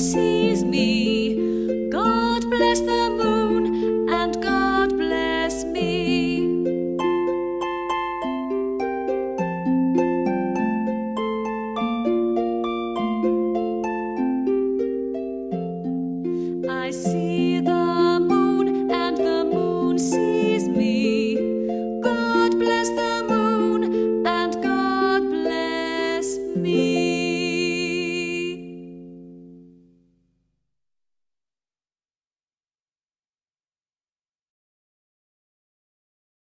sees me. God bless the moon and God bless me. I see the moon and the moon sees me. God bless the moon and God bless me.